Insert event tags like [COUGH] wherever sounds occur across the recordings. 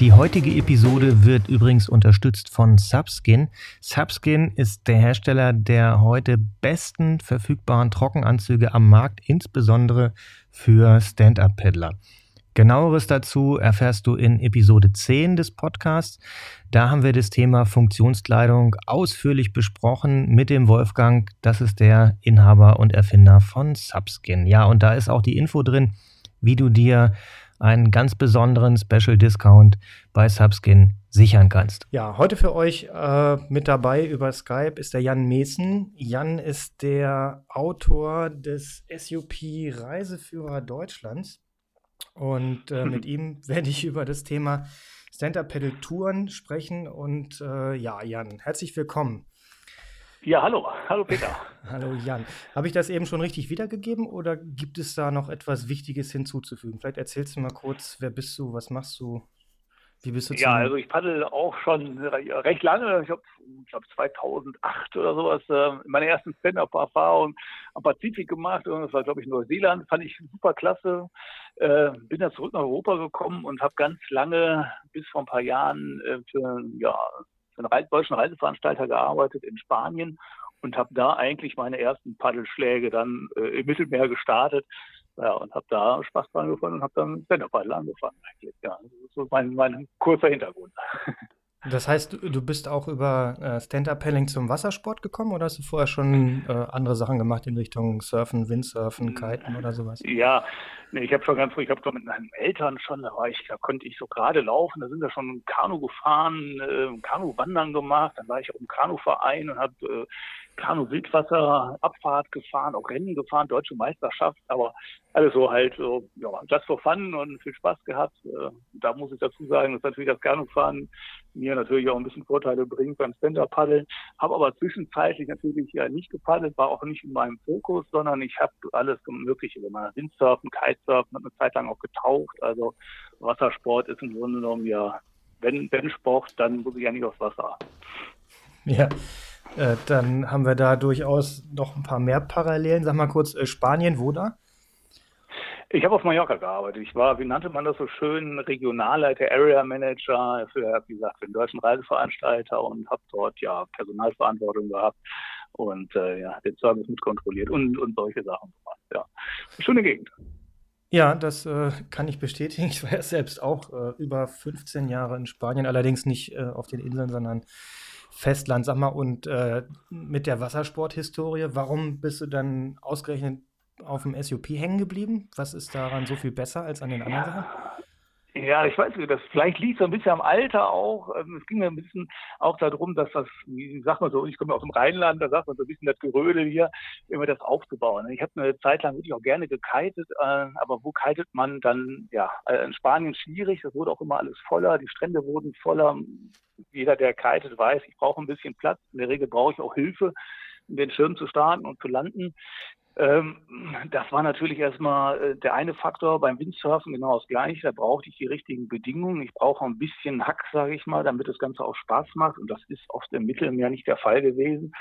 Die heutige Episode wird übrigens unterstützt von Subskin. Subskin ist der Hersteller der heute besten verfügbaren Trockenanzüge am Markt, insbesondere für Stand-Up-Paddler. Genaueres dazu erfährst du in Episode 10 des Podcasts. Da haben wir das Thema Funktionskleidung ausführlich besprochen mit dem Wolfgang. Das ist der Inhaber und Erfinder von Subskin. Ja, und da ist auch die Info drin, wie du dir einen ganz besonderen Special Discount bei Subskin sichern kannst. Ja, heute für euch äh, mit dabei über Skype ist der Jan Meesen. Jan ist der Autor des SUP Reiseführer Deutschlands und äh, mit [LAUGHS] ihm werde ich über das Thema Stand-Up-Pedal-Touren sprechen und äh, ja, Jan, herzlich willkommen. Ja, hallo. Hallo Peter. [LAUGHS] hallo Jan. Habe ich das eben schon richtig wiedergegeben oder gibt es da noch etwas Wichtiges hinzuzufügen? Vielleicht erzählst du mal kurz, wer bist du, was machst du? Wie bist du Ja, also ich paddel auch schon recht lange. Ich habe ich glaub 2008 oder sowas äh, meine ersten Stand-Up-Erfahrung am Pazifik gemacht. Und das war, glaube ich, Neuseeland. Fand ich super klasse. Äh, bin dann zurück nach Europa gekommen und habe ganz lange, bis vor ein paar Jahren, äh, für ja, für einen deutschen Reiseveranstalter gearbeitet in Spanien und habe da eigentlich meine ersten Paddelschläge dann äh, im Mittelmeer gestartet. Ja, und habe da Spaß dran gefunden und habe dann Stand-Up-Paddle angefangen eigentlich. Ja, das ist so mein, mein kurzer Hintergrund. [LAUGHS] Das heißt, du bist auch über äh, Stand-Up-Paddling zum Wassersport gekommen oder hast du vorher schon äh, andere Sachen gemacht in Richtung Surfen, Windsurfen, hm. Kiten oder sowas? Ja, nee, ich habe schon ganz früh, ich habe mit meinen Eltern schon, da war ich, da konnte ich so gerade laufen, da sind wir schon Kanu gefahren, äh, Kanu-Wandern gemacht, dann war ich auch im Kanuverein und habe äh, Kanu-Wildwasser, Abfahrt gefahren, auch Rennen gefahren, deutsche Meisterschaft, aber alles so halt so, ja, just for fun und viel Spaß gehabt. Äh, da muss ich dazu sagen, dass natürlich das Kanufahren mir natürlich auch ein bisschen Vorteile bringt beim Stand-Up-Paddeln. Habe aber zwischenzeitlich natürlich ja nicht gepaddelt, war auch nicht in meinem Fokus, sondern ich habe alles Mögliche gemacht. Windsurfen, Kitesurfen, habe eine Zeit lang auch getaucht. Also Wassersport ist im Grunde genommen ja, wenn, wenn Sport, dann muss ich ja nicht aufs Wasser. Ja. Äh, dann haben wir da durchaus noch ein paar mehr Parallelen. Sag mal kurz, äh, Spanien, wo da? Ich habe auf Mallorca gearbeitet. Ich war, wie nannte man das so schön, Regionalleiter, Area Manager für, wie gesagt, für den deutschen Reiseveranstalter und habe dort ja Personalverantwortung gehabt und äh, ja, den Service mitkontrolliert und, und solche Sachen gemacht. Ja, schöne Gegend. Ja, das äh, kann ich bestätigen. Ich war ja selbst auch äh, über 15 Jahre in Spanien, allerdings nicht äh, auf den Inseln, sondern Festland. Sag mal, und äh, mit der Wassersporthistorie, warum bist du dann ausgerechnet auf dem SUP hängen geblieben? Was ist daran so viel besser als an den anderen Sachen? Ja, ich weiß nicht, das vielleicht liegt so ein bisschen am Alter auch. Ähm, es ging mir ein bisschen auch darum, dass das, wie sagt man so, ich komme aus dem Rheinland, da sagt man so ein bisschen das Gerödel hier, immer das aufzubauen. Ich habe eine Zeit lang wirklich auch gerne gekitet, äh, aber wo kitet man dann, ja, äh, in Spanien schwierig, das wurde auch immer alles voller, die Strände wurden voller. Jeder, der kitet, weiß, ich brauche ein bisschen Platz. In der Regel brauche ich auch Hilfe den Schirm zu starten und zu landen. Ähm, das war natürlich erstmal äh, der eine Faktor beim Windsurfen genau das gleiche. Da brauchte ich die richtigen Bedingungen. Ich brauche ein bisschen Hack, sage ich mal, damit das Ganze auch Spaß macht. Und das ist oft im Mittelmeer nicht der Fall gewesen.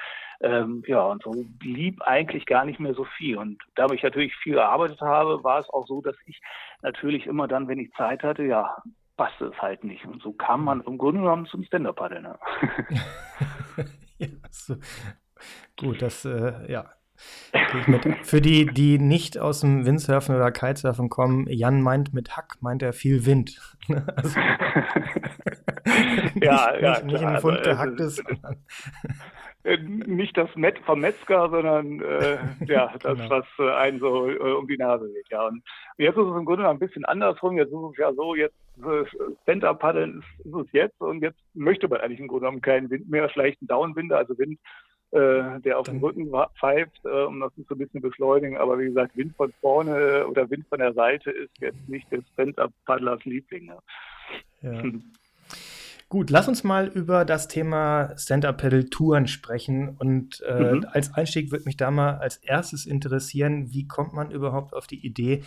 Ähm, ja, und so blieb eigentlich gar nicht mehr so viel. Und da ich natürlich viel gearbeitet habe, war es auch so, dass ich natürlich immer dann, wenn ich Zeit hatte, ja, passte es halt nicht. Und so kam man im Grunde genommen zum Stand-Up-Paddeln. Ne? [LAUGHS] [LAUGHS] ja, so. Gut, das, äh, ja, [LAUGHS] für die, die nicht aus dem Windsurfen oder Kitesurfen kommen, Jan meint mit Hack, meint er viel Wind. [LAUGHS] Also, ja, nicht, ja, nicht, nicht ein Pfund also, gehacktes, sondern äh, nicht das Met vom Metzger, sondern äh, ja, [LAUGHS] das, genau. was äh, einen so äh, um die Nase weht. Ja. Und jetzt ist es im Grunde ein bisschen andersrum. Jetzt ist es ja so, jetzt äh, Stand-Up-Paddeln ist, ist, es jetzt und jetzt möchte man eigentlich im Grunde genommen keinen Wind mehr, vielleicht einen Downwinder, also Wind äh, der auf dem Rücken pfeift, äh, um das so ein bisschen beschleunigen. Aber wie gesagt, Wind von vorne oder Wind von der Seite ist jetzt nicht des Stand-Up-Paddlers Liebling. Ne? Ja. Gut, lass uns mal über das Thema Stand-Up-Pedal-Touren sprechen. Und äh, mhm. als Einstieg würde mich da mal als erstes interessieren, wie kommt man überhaupt auf die Idee,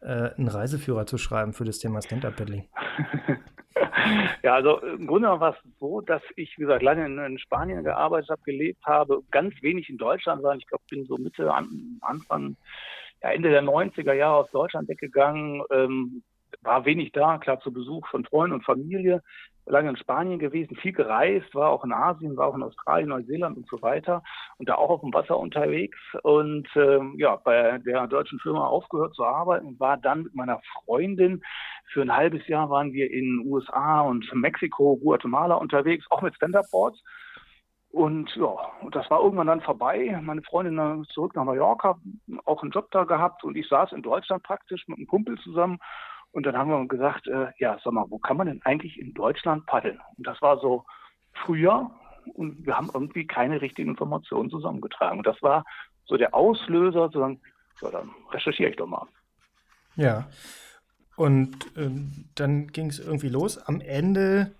äh, einen Reiseführer zu schreiben für das Thema Stand-Up-Paddling? [LAUGHS] Ja, also im Grunde war es so, dass ich, wie gesagt, lange in, in Spanien gearbeitet habe, gelebt habe, ganz wenig in Deutschland war. Ich glaube, bin so Mitte, an, Anfang, ja, Ende der 90er Jahre aus Deutschland weggegangen, ähm, war wenig da, klar zu Besuch von Freunden und Familie, lange in Spanien gewesen, viel gereist, war auch in Asien, war auch in Australien, Neuseeland und so weiter und da auch auf dem Wasser unterwegs und ähm, ja, bei der deutschen Firma aufgehört zu arbeiten und war dann mit meiner Freundin für ein halbes Jahr waren wir in USA und Mexiko, Guatemala unterwegs, auch mit Stand-Up-Boards. Und ja, das war irgendwann dann vorbei. Meine Freundin zurück nach Mallorca, auch einen Job da gehabt und ich saß in Deutschland praktisch mit einem Kumpel zusammen und dann haben wir gesagt, äh, ja, sag mal, wo kann man denn eigentlich in Deutschland paddeln? Und das war so früher und wir haben irgendwie keine richtigen Informationen zusammengetragen. Und das war so der Auslöser, zu sagen, ja, dann recherchiere ich doch mal. Ja, und äh, dann ging es irgendwie los. Am Ende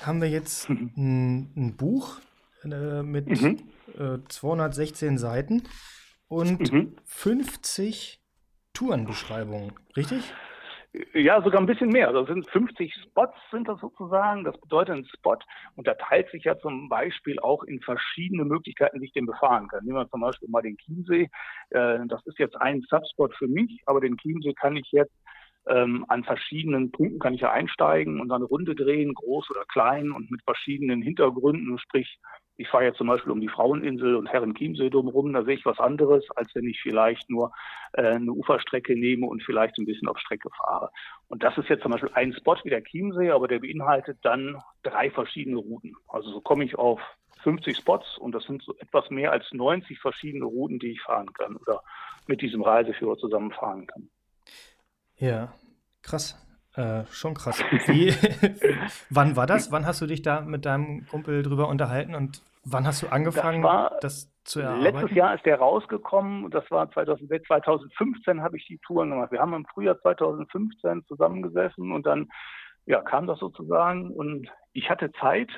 haben wir jetzt mhm. ein, ein, Buch äh, mit mhm. 216 Seiten und mhm. 50 Tourenbeschreibungen, richtig? Ja, sogar ein bisschen mehr. Also sind 50 Spots sind das sozusagen. Das bedeutet, ein Spot unterteilt sich ja zum Beispiel auch in verschiedene Möglichkeiten, wie ich den befahren kann. Nehmen wir zum Beispiel mal den Chiemsee. Äh, das ist jetzt ein Subspot für mich, aber den Chiemsee kann ich jetzt ähm, an verschiedenen Punkten kann ich ja einsteigen und dann eine Runde drehen, groß oder klein und mit verschiedenen Hintergründen. Sprich, ich fahre jetzt zum Beispiel um die Fraueninsel und Herrenchiemsee drumherum, da sehe ich was anderes, als wenn ich vielleicht nur äh, eine Uferstrecke nehme und vielleicht ein bisschen auf Strecke fahre. Und das ist jetzt zum Beispiel ein Spot wie der Chiemsee, aber der beinhaltet dann drei verschiedene Routen. Also so komme ich auf 50 Spots und das sind so etwas mehr als 90 verschiedene Routen, die ich fahren kann oder mit diesem Reiseführer zusammen fahren kann. Ja, krass. Äh, schon krass. Wie, [LAUGHS] wann war das? Wann hast du dich da mit deinem Kumpel drüber unterhalten und wann hast du angefangen, das, das zu erarbeiten? Letztes Jahr ist der rausgekommen. Das war 2006, 2015 habe ich die Touren gemacht. Wir haben im Frühjahr 2015 zusammengesessen und dann ja, kam das sozusagen und ich hatte Zeit.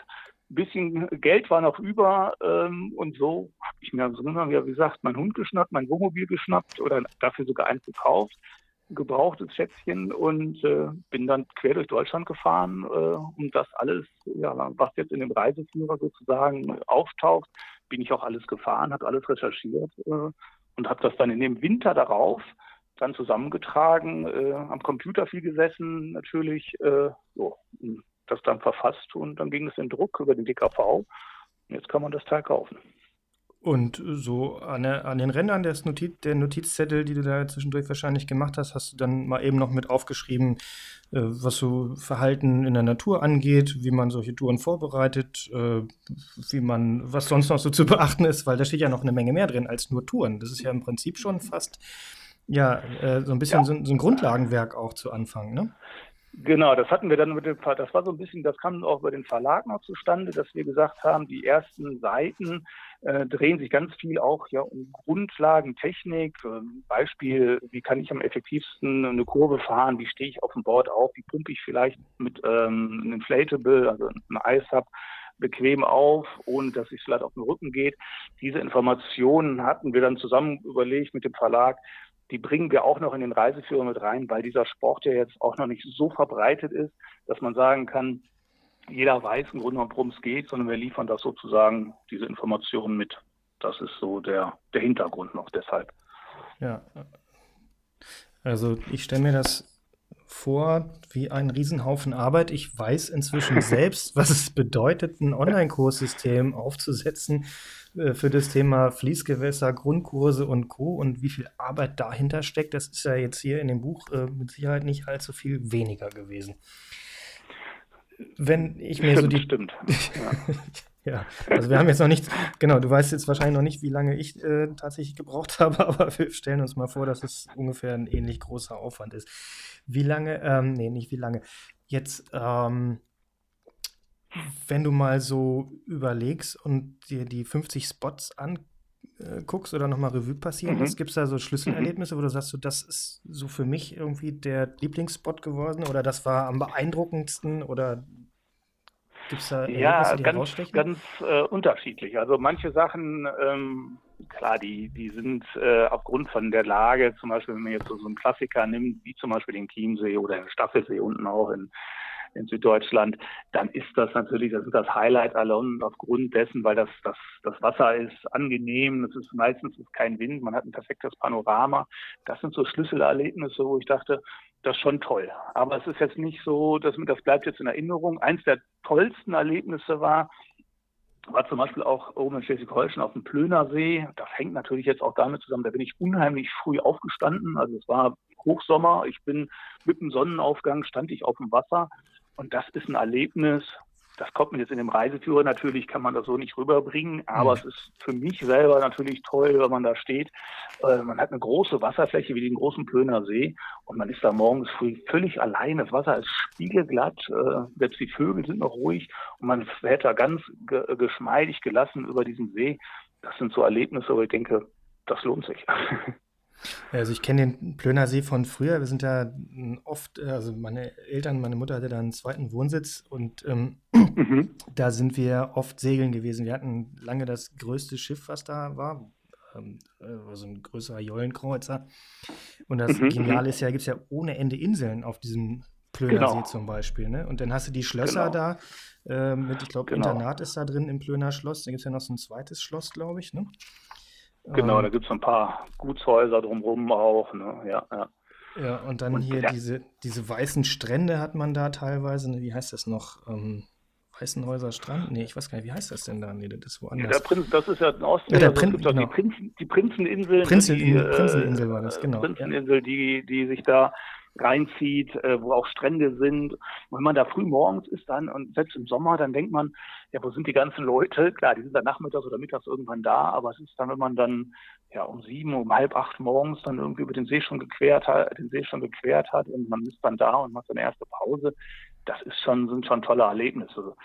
Ein bisschen Geld war noch über ähm, und so habe ich mir, wie gesagt, mein Hund geschnappt, mein Wohnmobil geschnappt oder dafür sogar eins gekauft gebrauchtes Schätzchen und äh, bin dann quer durch Deutschland gefahren, äh, um das alles, ja, was jetzt in dem Reiseführer sozusagen auftaucht, bin ich auch alles gefahren, habe alles recherchiert äh, und habe das dann in dem Winter darauf dann zusammengetragen, äh, am Computer viel gesessen, natürlich, äh, so, das dann verfasst und dann ging es in Druck über den DKV. Jetzt kann man das Teil kaufen. Und so an, der, an den Rändern des Notiz, der Notizzettel, die du da zwischendurch wahrscheinlich gemacht hast, hast du dann mal eben noch mit aufgeschrieben, äh, was so Verhalten in der Natur angeht, wie man solche Touren vorbereitet, äh, wie man, was sonst noch so zu beachten ist, weil da steht ja noch eine Menge mehr drin als nur Touren. Das ist ja im Prinzip schon fast ja, äh, so ein bisschen ja. so, so, ein Grundlagenwerk auch zu Anfang, ne? Genau, das hatten wir dann mit dem, das war so ein bisschen, das kam auch über den Verlag noch zustande, dass wir gesagt haben, die ersten Seiten äh, drehen sich ganz viel auch ja um Grundlagentechnik. Äh, Beispiel, wie kann ich am effektivsten eine Kurve fahren? Wie stehe ich auf dem Board auf? Wie pumpe ich vielleicht mit ähm, einem Inflatable, also einem Eishub, bequem auf, ohne dass es vielleicht auf den Rücken geht. Diese Informationen hatten wir dann zusammen überlegt mit dem Verlag, die bringen wir auch noch in den Reiseführer mit rein, weil dieser Sport ja jetzt auch noch nicht so verbreitet ist, dass man sagen kann, jeder weiß im Grunde genommen, worum es geht, sondern wir liefern das sozusagen, diese Informationen mit. Das ist so der, der Hintergrund noch deshalb. Ja. Also ich stelle mir das vor wie ein Riesenhaufen Arbeit. Ich weiß inzwischen [LAUGHS] selbst, was es bedeutet, ein Online-Kurssystem aufzusetzen äh, für das Thema Fließgewässer, Grundkurse und Co. und wie viel Arbeit dahinter steckt. Das ist ja jetzt hier in dem Buch äh, mit Sicherheit nicht allzu viel weniger gewesen. Wenn ich mir stimmt, [LAUGHS] so die. Stimmt. [LAUGHS] Ja. Ja, also wir haben jetzt noch nicht, genau, du weißt jetzt wahrscheinlich noch nicht, wie lange ich äh, tatsächlich gebraucht [LAUGHS] habe, aber wir stellen uns mal vor, dass es ungefähr ein ähnlich großer Aufwand ist. Wie lange, ähm, nee, nicht wie lange. Jetzt, ähm, wenn du mal so überlegst und dir die 50 Spots anguckst oder nochmal Revue passieren mhm. gibt es da so Schlüsselerlebnisse, wo du sagst, so, das ist so für mich irgendwie der Lieblingsspot geworden oder das war am beeindruckendsten oder Gibt es da ja, die ganz, ganz äh, unterschiedlich. Also manche Sachen, ähm, klar, die, die sind äh, aufgrund von der Lage, zum Beispiel, wenn man jetzt so, so einen Klassiker nimmt, wie zum Beispiel den Chiemsee oder den Staffelsee unten auch in, in Süddeutschland, dann ist das natürlich, das ist das Highlight allein aufgrund dessen, weil das, das, das Wasser ist angenehm, es ist meistens ist kein Wind, man hat ein perfektes Panorama. Das sind so Schlüsselerlebnisse, wo ich dachte, das ist schon toll. Aber es ist jetzt nicht so, dass das bleibt jetzt in Erinnerung. Eins der tollsten Erlebnisse war, war zum Beispiel auch oben in Schleswig-Holstein auf dem Plöner See. Das hängt natürlich jetzt auch damit zusammen, da bin ich unheimlich früh aufgestanden. Also es war Hochsommer, ich bin mit dem Sonnenaufgang, stand ich auf dem Wasser und das ist ein Erlebnis, das kommt mir jetzt in dem Reiseführer natürlich, kann man das so nicht rüberbringen, aber mhm. es ist für mich selber natürlich toll, wenn man da steht. Äh, man hat eine große Wasserfläche wie den großen Plöner See und man ist da morgens früh völlig allein. Das Wasser ist spiegelglatt, äh, selbst die Vögel sind noch ruhig und man fährt da ganz ge geschmeidig gelassen über diesen See. Das sind so Erlebnisse, wo ich denke, das lohnt sich. [LAUGHS] Also ich kenne den Plöner See von früher. Wir sind da oft, also meine Eltern, meine Mutter hatte da einen zweiten Wohnsitz und ähm, mhm. da sind wir oft segeln gewesen. Wir hatten lange das größte Schiff, was da war, ähm, also ein größerer Jollenkreuzer. Und das mhm. Geniale ist ja, gibt es ja ohne Ende Inseln auf diesem Plöner genau. Zum Beispiel. Ne? Und dann hast du die Schlösser genau. da äh, mit, ich glaube, genau. Internat ist da drin im Plöner Schloss. Da gibt es ja noch so ein zweites Schloss, glaube ich. Ne? Genau, ähm, da gibt es ein paar Gutshäuser drumherum auch. Ne? Ja, ja. ja, und dann und, hier ja. diese, diese weißen Strände hat man da teilweise. Ne? Wie heißt das noch? Ähm, Weißenhäuser Strand? Nee, ich weiß gar nicht, wie heißt das denn da? Nee, das ist woanders. Ja, Prinz, das ist ja in Osten. Ja, der also, Prin, genau. die, Prinzen, die Prinzeninsel. Prinzen, die, Prinzeninsel war das, genau. Prinzeninsel, die, die sich da reinzieht, äh, wo auch Strände sind. Und wenn man da früh morgens ist dann und selbst im Sommer, dann denkt man, ja, wo sind die ganzen Leute? [LAUGHS] Klar, die sind dann nachmittags oder mittags irgendwann da, aber es ist dann, wenn man dann ja um sieben, um halb acht morgens dann irgendwie über den See schon gequert hat, den See schon gequert hat und man ist dann da und macht seine erste Pause, das ist schon, sind schon tolle Erlebnisse.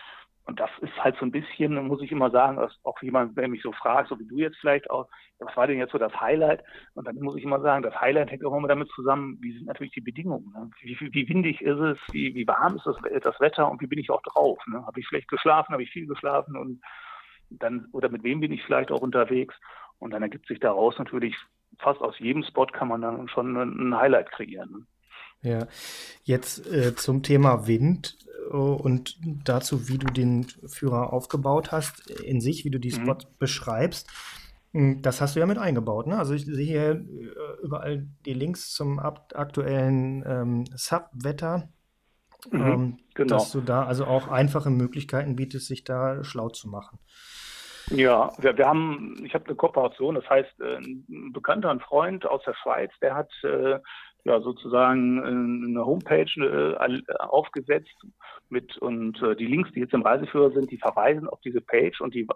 Und das ist halt so ein bisschen, muss ich immer sagen, auch jemand, der mich so fragt, so wie du jetzt vielleicht auch, was war denn jetzt so das Highlight? Und dann muss ich immer sagen, das Highlight hängt auch immer damit zusammen, wie sind natürlich die Bedingungen. Ne? Wie, wie, windig ist es, wie, wie warm ist das, das, Wetter und wie bin ich auch drauf? Ne? Habe ich schlecht geschlafen, habe ich viel geschlafen und dann, oder mit wem bin ich vielleicht auch unterwegs? Und dann ergibt sich daraus natürlich, fast aus jedem Spot kann man dann schon ein Highlight kreieren. Ne? Ja, jetzt äh, zum Thema Wind äh, und dazu, wie du den Führer aufgebaut hast, in sich, wie du die mhm. Spots mhm. beschreibst. Hm, das hast du ja mit eingebaut, ne? Also ich sehe hier äh, überall die Links zum aktuellen ähm, Subwetter, mhm, ähm, genau. dass du da also auch einfache Möglichkeiten bietest, sich da schlau zu machen. Ja, wir, wir haben, ich habe eine Kooperation, das heißt, äh, ein Bekannter, ein Freund aus der Schweiz, der hat äh, ja sozusagen äh, eine Homepage äh, aufgesetzt mit und äh, die Links, die jetzt im Reiseführer sind, die verweisen auf diese Page und die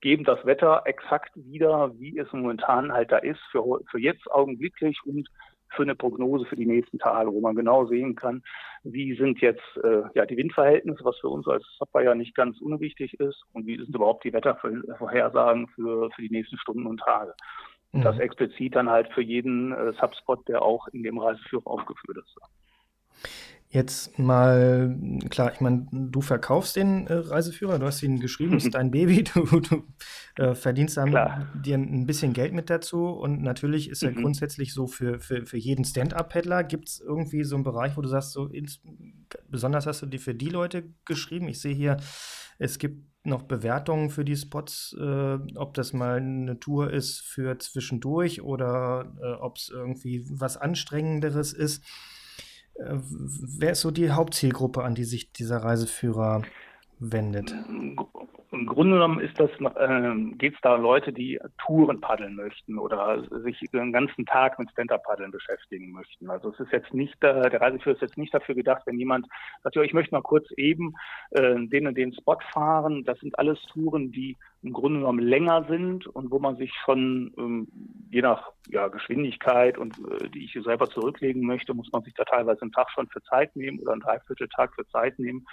geben das Wetter exakt wieder, wie es momentan halt da ist, für, für jetzt augenblicklich und für eine Prognose für die nächsten Tage, wo man genau sehen kann, wie sind jetzt äh, ja die Windverhältnisse, was für uns als Software ja nicht ganz unwichtig ist, und wie sind überhaupt die Wettervorhersagen für, für die nächsten Stunden und Tage. Und das mhm. explizit dann halt für jeden äh, Subspot, der auch in dem Reiseführer aufgeführt ist. Jetzt mal, klar, ich meine, du verkaufst den äh, Reiseführer, du hast ihn geschrieben, ist [LAUGHS] dein Baby, [LAUGHS] du, du äh, verdienst dann dir ein bisschen Geld mit dazu und natürlich ist er mhm. grundsätzlich so für, für, für jeden Stand-Up-Paddler. Gibt es irgendwie so einen Bereich, wo du sagst, so ins, besonders hast du die für die Leute geschrieben? Ich sehe hier, es gibt noch Bewertungen für die Spots, äh, ob das mal eine Tour ist für zwischendurch oder äh, ob es irgendwie was Anstrengenderes ist. Äh, wer ist so die Hauptzielgruppe, an die sich dieser Reiseführer wendet? Grunde genommen ist das, äh, geht es da Leute, die Touren paddeln möchten oder sich den ganzen Tag mit Stand-Up-Paddeln beschäftigen möchten. Also es ist jetzt nicht, äh, der Reiseführer ist jetzt nicht dafür gedacht, wenn jemand sagt, ja, ich möchte mal kurz eben äh, den und den Spot fahren. Das sind alles Touren, die im Grunde genommen länger sind und wo man sich schon ähm, je nach ja, Geschwindigkeit und äh, die ich selber zurücklegen möchte, muss man sich da teilweise einen Tag schon für Zeit nehmen oder einen Dreivierteltag für Zeit nehmen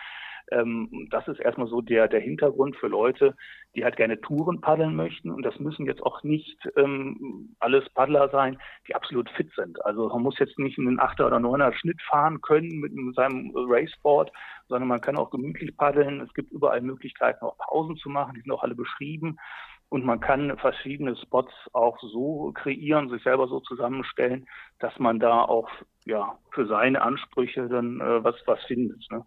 Ähm, das ist erstmal so der, der Hintergrund für Leute, die halt gerne Touren paddeln möchten. Und das müssen jetzt auch nicht ähm, alles Paddler sein, die absolut fit sind. Also man muss jetzt nicht einen 8er oder 9er Schnitt fahren können mit, mit seinem Raceboard, sondern man kann auch gemütlich paddeln. Es gibt überall Möglichkeiten, auch Pausen zu machen. Die sind auch alle beschrieben. Und man kann verschiedene Spots auch so kreieren, sich selber so zusammenstellen, dass man da auch ja für seine Ansprüche dann äh, was was findet. Ne?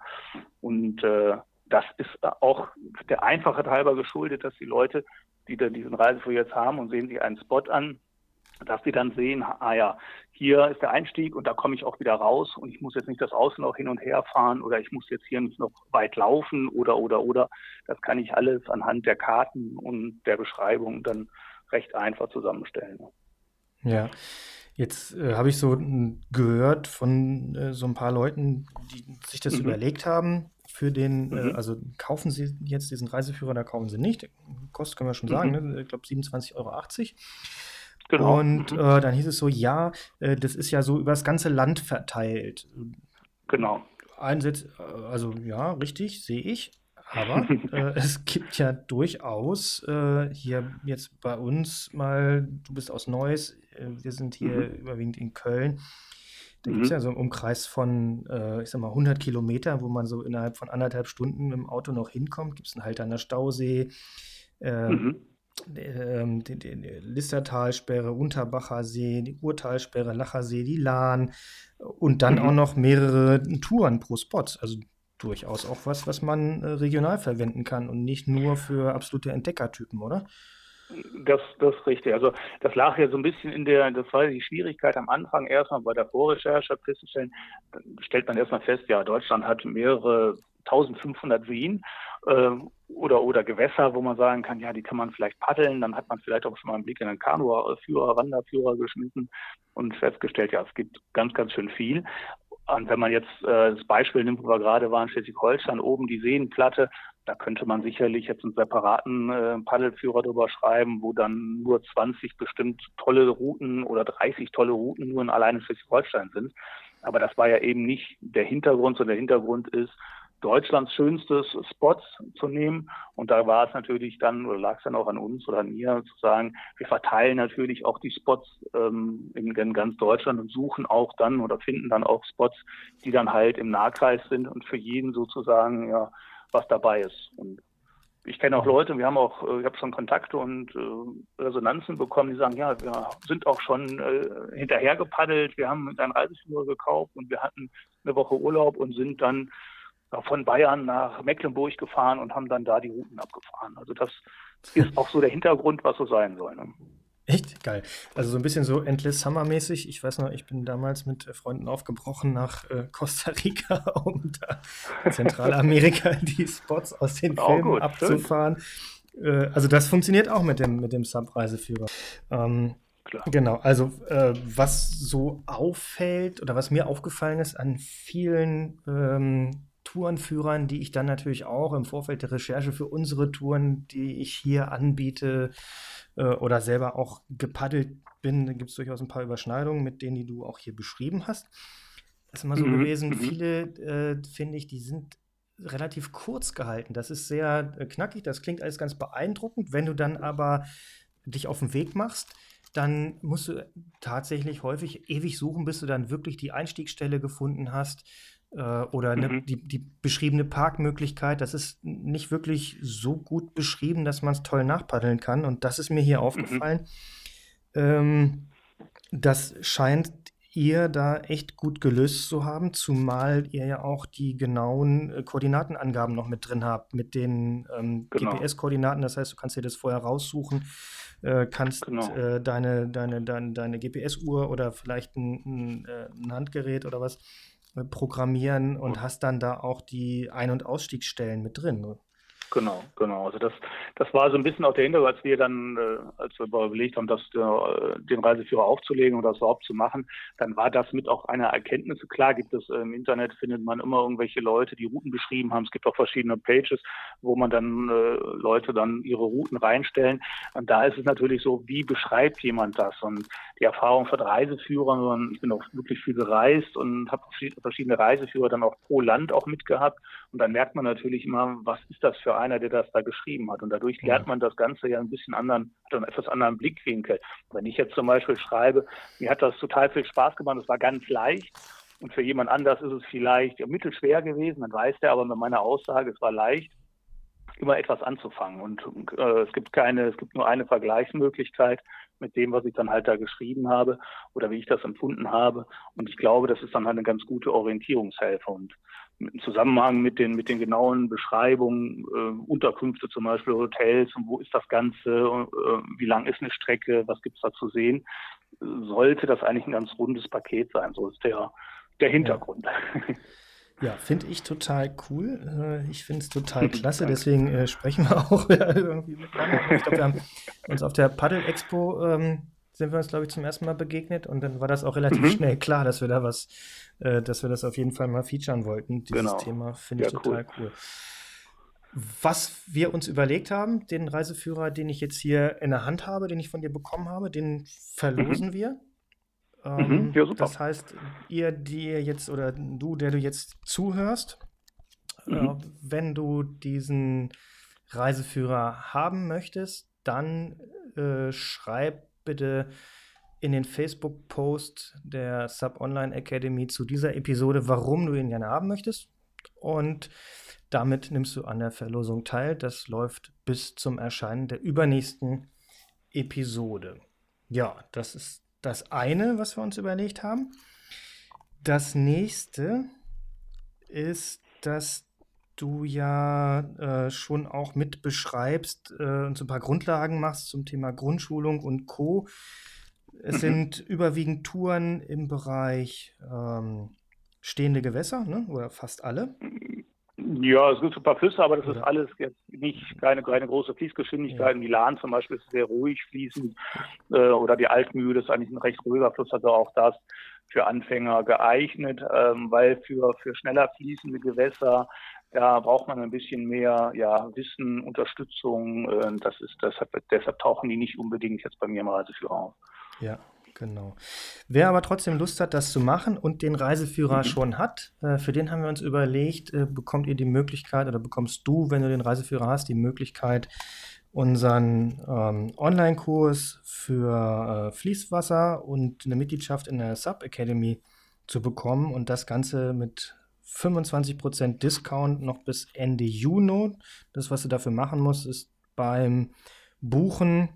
Und äh, das ist auch der Einfachheit halber geschuldet, dass die Leute, die dann diesen Reiseführer jetzt haben und sehen sich einen Spot an, dass sie dann sehen, ah ja, hier ist der Einstieg und da komme ich auch wieder raus und ich muss jetzt nicht das Außen noch hin und her fahren oder ich muss jetzt hier nicht noch weit laufen oder oder oder. Das kann ich alles anhand der Karten und der Beschreibung dann recht einfach zusammenstellen. Ja. Jetzt äh, habe ich so gehört von äh, so ein paar Leuten, die sich das mhm. überlegt haben für den, äh, mhm. äh, also kaufen sie jetzt diesen Reiseführer oder kaufen sie nicht. Kostet, können wir schon sagen, mhm. ne? ich glaube 27,80 Euro. Genau. Und mhm. äh, dann hieß es so, ja, äh, das ist ja so übers ganze Land verteilt. Genau. Einsatz, äh, also ja, richtig, sehe ich. Aber [LAUGHS] äh, es gibt ja durchaus äh, hier jetzt bei uns mal, du bist aus Neuss, äh, wir sind hier mhm. überwiegend in Köln. Da gibt es mhm. ja so einen Umkreis von, äh, ich sag mal, 100 Kilometer, wo man so innerhalb von anderthalb Stunden mit dem Auto noch hinkommt. Gibt es einen Halterner Stausee. Äh, mhm ähm, die, die, Listertalsperre, Unterbacher See, die Urtalsperre, Lachersee, die Lahn und dann mhm. auch noch mehrere Touren pro Spot. Also durchaus auch was, was man äh, regional verwenden kann und nicht nur für absolute Entdeckertypen, oder? Das, das ist richtig. Also das lag ja so ein bisschen in der, das war die Schwierigkeit am Anfang erstmal bei der Vorrecherche festzustellen, stellt man erstmal fest, ja, Deutschland hat mehrere 1500 Seen äh, oder, oder Gewässer, wo man sagen kann, ja, die kann man vielleicht paddeln. Dann hat man vielleicht auch schon mal einen Blick in einen Kanuführer, Wanderführer geschnitten und festgestellt, ja, es gibt ganz, ganz schön viel. Und wenn man jetzt äh, das Beispiel nimmt, wo wir gerade waren, Schleswig-Holstein, oben die Seenplatte, da könnte man sicherlich jetzt einen separaten äh, Paddelführer drüber schreiben, wo dann nur 20 bestimmt tolle Routen oder 30 tolle Routen nur in alleine Schleswig-Holstein sind. Aber das war ja eben nicht der Hintergrund, sondern der Hintergrund ist, Deutschlands schönstes Spots zu nehmen. Und da war es natürlich dann, oder lag es dann auch an uns oder an mir, zu sagen, wir verteilen natürlich auch die Spots ähm, in, in, ganz Deutschland und suchen auch dann oder finden dann auch Spots, die dann halt im Nahkreis sind und für jeden sozusagen ja was dabei ist. Und ich kenne auch Leute, wir haben auch, äh, ich habe schon Kontakte und äh, Resonanzen bekommen, die sagen, ja, wir sind auch schon äh, hinterher wir haben einen Reiseführer gekauft und wir hatten eine Woche Urlaub und sind dann von Bayern nach Mecklenburg gefahren und haben dann da die Routen abgefahren. Also das ist auch so der Hintergrund, was so sein soll. Ne? Echt geil. Also so ein bisschen so Endless Summer mäßig. Ich weiß noch, ich bin damals mit Freunden aufgebrochen nach äh, Costa Rica, [LAUGHS] um da Zentralamerika die Spots aus den Filmen gut, abzufahren. Äh, also das funktioniert auch mit dem, mit dem Subreiseführer. Ähm, Klar. Genau, also äh, was so auffällt oder was mir aufgefallen ist an vielen ähm, Tourenführern, die ich dann natürlich auch im Vorfeld der Recherche für unsere Touren, die ich hier anbiete äh, oder selber auch gepaddelt bin, da gibt es durchaus ein paar Überschneidungen mit denen, die du auch hier beschrieben hast. Das ist immer so mhm. gewesen, mhm. viele, äh, finde ich, die sind relativ kurz gehalten. Das ist sehr äh, knackig, das klingt alles ganz beeindruckend. Wenn du dann aber dich auf den Weg machst, dann musst du tatsächlich häufig ewig suchen, bis du dann wirklich die Einstiegsstelle gefunden hast äh, oder eine, mhm. die, die beschriebene Parkmöglichkeit. Das ist nicht wirklich so gut beschrieben, dass man es toll nachpaddeln kann. Und das ist mir hier mhm. aufgefallen. Ähm, das scheint ihr da echt gut gelöst zu haben, zumal ihr ja auch die genauen äh, Koordinatenangaben noch mit drin habt, mit den ähm, genau. GPS-Koordinaten. Das heißt, du kannst dir das vorher raussuchen, äh, kannst genau. äh, deine, deine, deine, deine GPS-Uhr oder vielleicht ein, ein, äh, ein, Handgerät oder was programmieren und hast dann da auch die Ein- und Ausstiegsstellen mit drin. Genau, genau. Also das, das war so ein bisschen auch der Hintergrund, als wir dann, äh, als wir überlegt haben, das, äh, den Reiseführer aufzulegen und das überhaupt zu machen, dann war das mit auch einer Erkenntnis. Klar gibt es äh, im Internet, findet man immer irgendwelche Leute, die Routen beschrieben haben. Es gibt auch verschiedene Pages, wo man dann äh, Leute dann ihre Routen reinstellen. Und da ist es natürlich so, wie beschreibt jemand das? Und die Erfahrung von Reiseführern, ich bin auch wirklich viel gereist und habe verschiedene Reiseführer dann auch pro Land auch mitgehabt. Und dann merkt man natürlich immer, was ist das für einer, der das da geschrieben hat. Und dadurch lernt man das Ganze ja ein bisschen anderen, hat einen etwas anderen Blickwinkel. Wenn ich jetzt zum Beispiel schreibe, mir hat das total viel Spaß gemacht, es war ganz leicht. Und für jemand anders ist es vielleicht mittelschwer gewesen, dann weiß der aber mit meiner Aussage, es war leicht, immer etwas anzufangen. Und äh, es gibt keine, es gibt nur eine Vergleichsmöglichkeit mit dem, was ich dann halt da geschrieben habe oder wie ich das empfunden habe. Und ich glaube, das ist dann halt eine ganz gute Orientierungshilfe. Und im Zusammenhang mit den, mit den genauen Beschreibungen, äh, Unterkünfte zum Beispiel, Hotels und wo ist das Ganze, äh, wie lang ist eine Strecke, was gibt's da zu sehen, sollte das eigentlich ein ganz rundes Paket sein. So ist der, der Hintergrund. Ja. [LAUGHS] Ja, finde ich total cool. Äh, ich finde es total [LAUGHS] klasse, deswegen äh, sprechen wir [LAUGHS] auch irgendwie miteinander. Ich glaube, wir haben uns auf der Paddle Expo ähm, sind wir uns, glaube ich, zum ersten Mal begegnet und dann war das auch relativ mhm. schnell klar, dass wir da was, äh, dass wir das auf jeden Fall mal featuren wollten. Dieses genau. Thema finde ich ja, total cool. cool. Was wir uns überlegt haben, den Reiseführer, den ich jetzt hier in der Hand habe, den ich von dir bekommen habe, den verlosen mhm. wir. Ähm, mhm. Ja, super. Das heißt, ihr, die jetzt oder du, der du jetzt zuhörst, äh, mhm. äh, wenn du diesen Reiseführer haben möchtest, dann äh, schreib bitte in den Facebook-Post der Sub Online Academy zu dieser Episode, warum du ihn gerne haben möchtest. Und damit nimmst du an der Verlosung teil. Das läuft bis zum Erscheinen der übernächsten Episode. Ja, das ist das eine, was wir uns überlegt haben. Das nächste ist, dass du ja äh, schon auch mit beschreibst äh, und so ein paar Grundlagen machst zum Thema Grundschulung und Co. Es mhm. sind überwiegend Touren im Bereich ähm, stehende Gewässer, ne? oder fast alle. Ja, es gibt so ein paar Flüsse, aber das Oder? ist alles jetzt nicht keine, keine große Fließgeschwindigkeit. Ja. Milan zum Beispiel ist sehr ruhig fließend. Äh, oder die Altmühle ist eigentlich ein recht ruhiger Fluss, also auch das für Anfänger geeignet, ähm, weil für, für schneller fließende Gewässer da braucht man ein bisschen mehr ja, Wissen, Unterstützung. Äh, das ist deshalb, deshalb tauchen die nicht unbedingt jetzt bei mir im Reiseführer auf. Ja, genau. Wer aber trotzdem Lust hat, das zu machen und den Reiseführer mhm. schon hat, äh, für den haben wir uns überlegt, äh, bekommt ihr die Möglichkeit oder bekommst du, wenn du den Reiseführer hast, die Möglichkeit, unseren ähm, Online-Kurs für äh, Fließwasser und eine Mitgliedschaft in der Sub Academy zu bekommen und das Ganze mit 25% Discount noch bis Ende Juni. Das, was du dafür machen musst, ist beim Buchen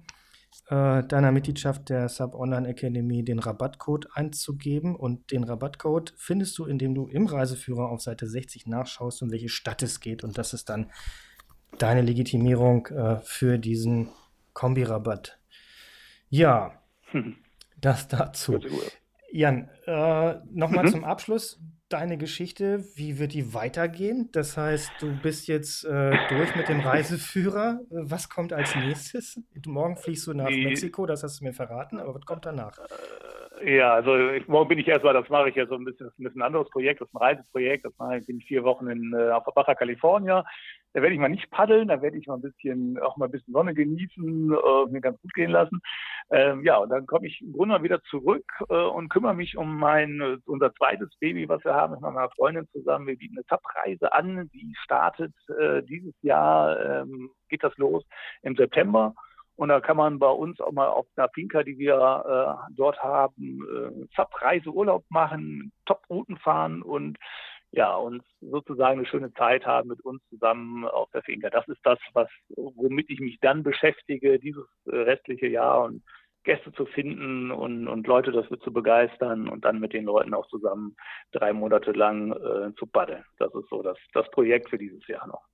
äh, deiner Mitgliedschaft der Sub Online Academy den Rabattcode einzugeben. Und den Rabattcode findest du, indem du im Reiseführer auf Seite 60 nachschaust, um welche Stadt es geht. Und das ist dann deine Legitimierung äh, für diesen Kombi-Rabatt. Ja, [LAUGHS] das dazu. Jan, äh, nochmal mhm. zum Abschluss deine Geschichte, wie wird die weitergehen? Das heißt, du bist jetzt äh, durch mit dem [LAUGHS] Reiseführer. Was kommt als nächstes? Morgen fliegst du nach die, Mexiko, das hast du mir verraten, aber was kommt danach? Äh, ja, also ich, morgen bin ich erstmal, das mache ich ja so ein bisschen, das ist ein bisschen anderes Projekt, das ist ein Reiseprojekt, das mache ich, bin vier Wochen in, äh, auf Baja California da werde ich mal nicht paddeln, da werde ich mal ein bisschen, auch mal ein bisschen Sonne genießen, äh, mir ganz gut gehen lassen. Ähm, ja, und dann komme ich im Grunde mal wieder zurück äh, und kümmere mich um mein, unser zweites Baby, was wir haben, mit meiner Freundin zusammen. Wir bieten eine Tab-Reise an, die startet äh, dieses Jahr, ähm, geht das los im September. Und da kann man bei uns auch mal auf einer Finca, die wir äh, dort haben, äh, Zap-Reiseurlaub machen, Top-Routen fahren und ja, uns sozusagen eine schöne Zeit haben mit uns zusammen auf der Finca. Das ist das, was, womit ich mich dann beschäftige, dieses äh, restliche Jahr und Gäste zu finden und, und Leute dafür zu begeistern und dann mit den Leuten auch zusammen drei Monate lang äh, zu paddeln. Das ist so das, das Projekt für dieses Jahr noch.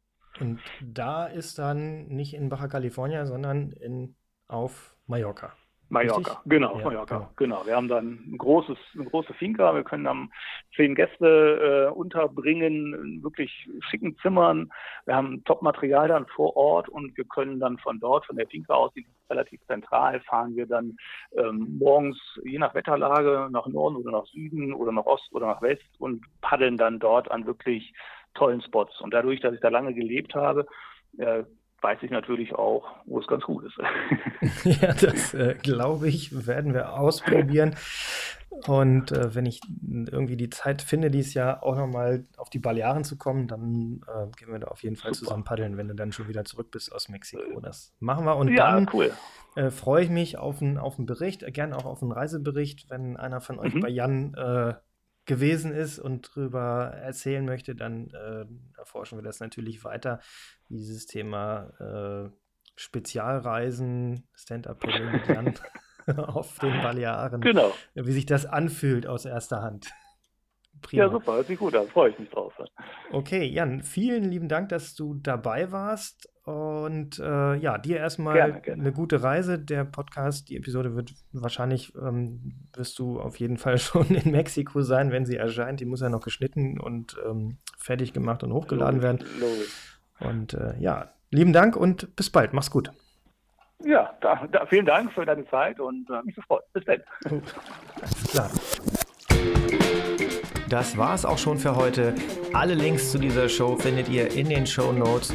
Und da ist dann nicht in Baja California, sondern in, auf Mallorca. Mallorca, Richtig? genau, ja, Mallorca, genau. genau. Wir haben dann ein großes, eine große Finca. Wir können dann zehn Gäste äh, unterbringen, in wirklich schicken Zimmern. Wir haben Top-Material dann vor Ort und wir können dann von dort, von der Finca aus, die ist relativ zentral, fahren wir dann ähm, morgens je nach Wetterlage nach Norden oder nach Süden oder nach Ost oder nach West und paddeln dann dort an wirklich tollen Spots. Und dadurch, dass ich da lange gelebt habe, äh, weiß ich natürlich auch, wo es ganz gut ist. [LAUGHS] [LAUGHS] ja, das äh, glaube ich, werden wir ausprobieren. Und äh, wenn ich irgendwie die Zeit finde, dieses Jahr auch nochmal auf die Balearen zu kommen, dann äh, gehen wir da auf jeden Fall Super. zusammen paddeln, wenn du dann schon wieder zurück bist aus Mexiko. Das machen wir. Und ja, dann cool. Äh, freue ich mich auf einen, auf einen Bericht, äh, gern auch auf einen Reisebericht, wenn einer von euch mhm. bei Jan äh, gewesen ist und darüber erzählen möchte, dann äh, erforschen wir das natürlich weiter. Dieses Thema äh, Spezialreisen, Stand-up-Paddling mit Jan [LAUGHS] auf den Balearen. Genau. Wie sich das anfühlt aus erster Hand. Prima. Ja, super, sich gut an, freue ich mich drauf. Okay, Jan, vielen lieben Dank, dass du dabei warst. Und äh, ja, dir erstmal gerne, gerne. eine gute Reise. Der Podcast, die Episode wird wahrscheinlich, ähm, wirst du auf jeden Fall [LAUGHS] schon in Mexiko sein, wenn sie erscheint. Die muss ja noch geschnitten und ähm, fertig gemacht und hochgeladen werden. Logisch. Und äh, ja, lieben Dank und bis bald. Mach's gut. Ja, da, da, vielen Dank für deine Zeit und äh, mich gefreut. Bis dann. Alles klar. Das war's auch schon für heute. Alle Links zu dieser Show findet ihr in den Show Notes.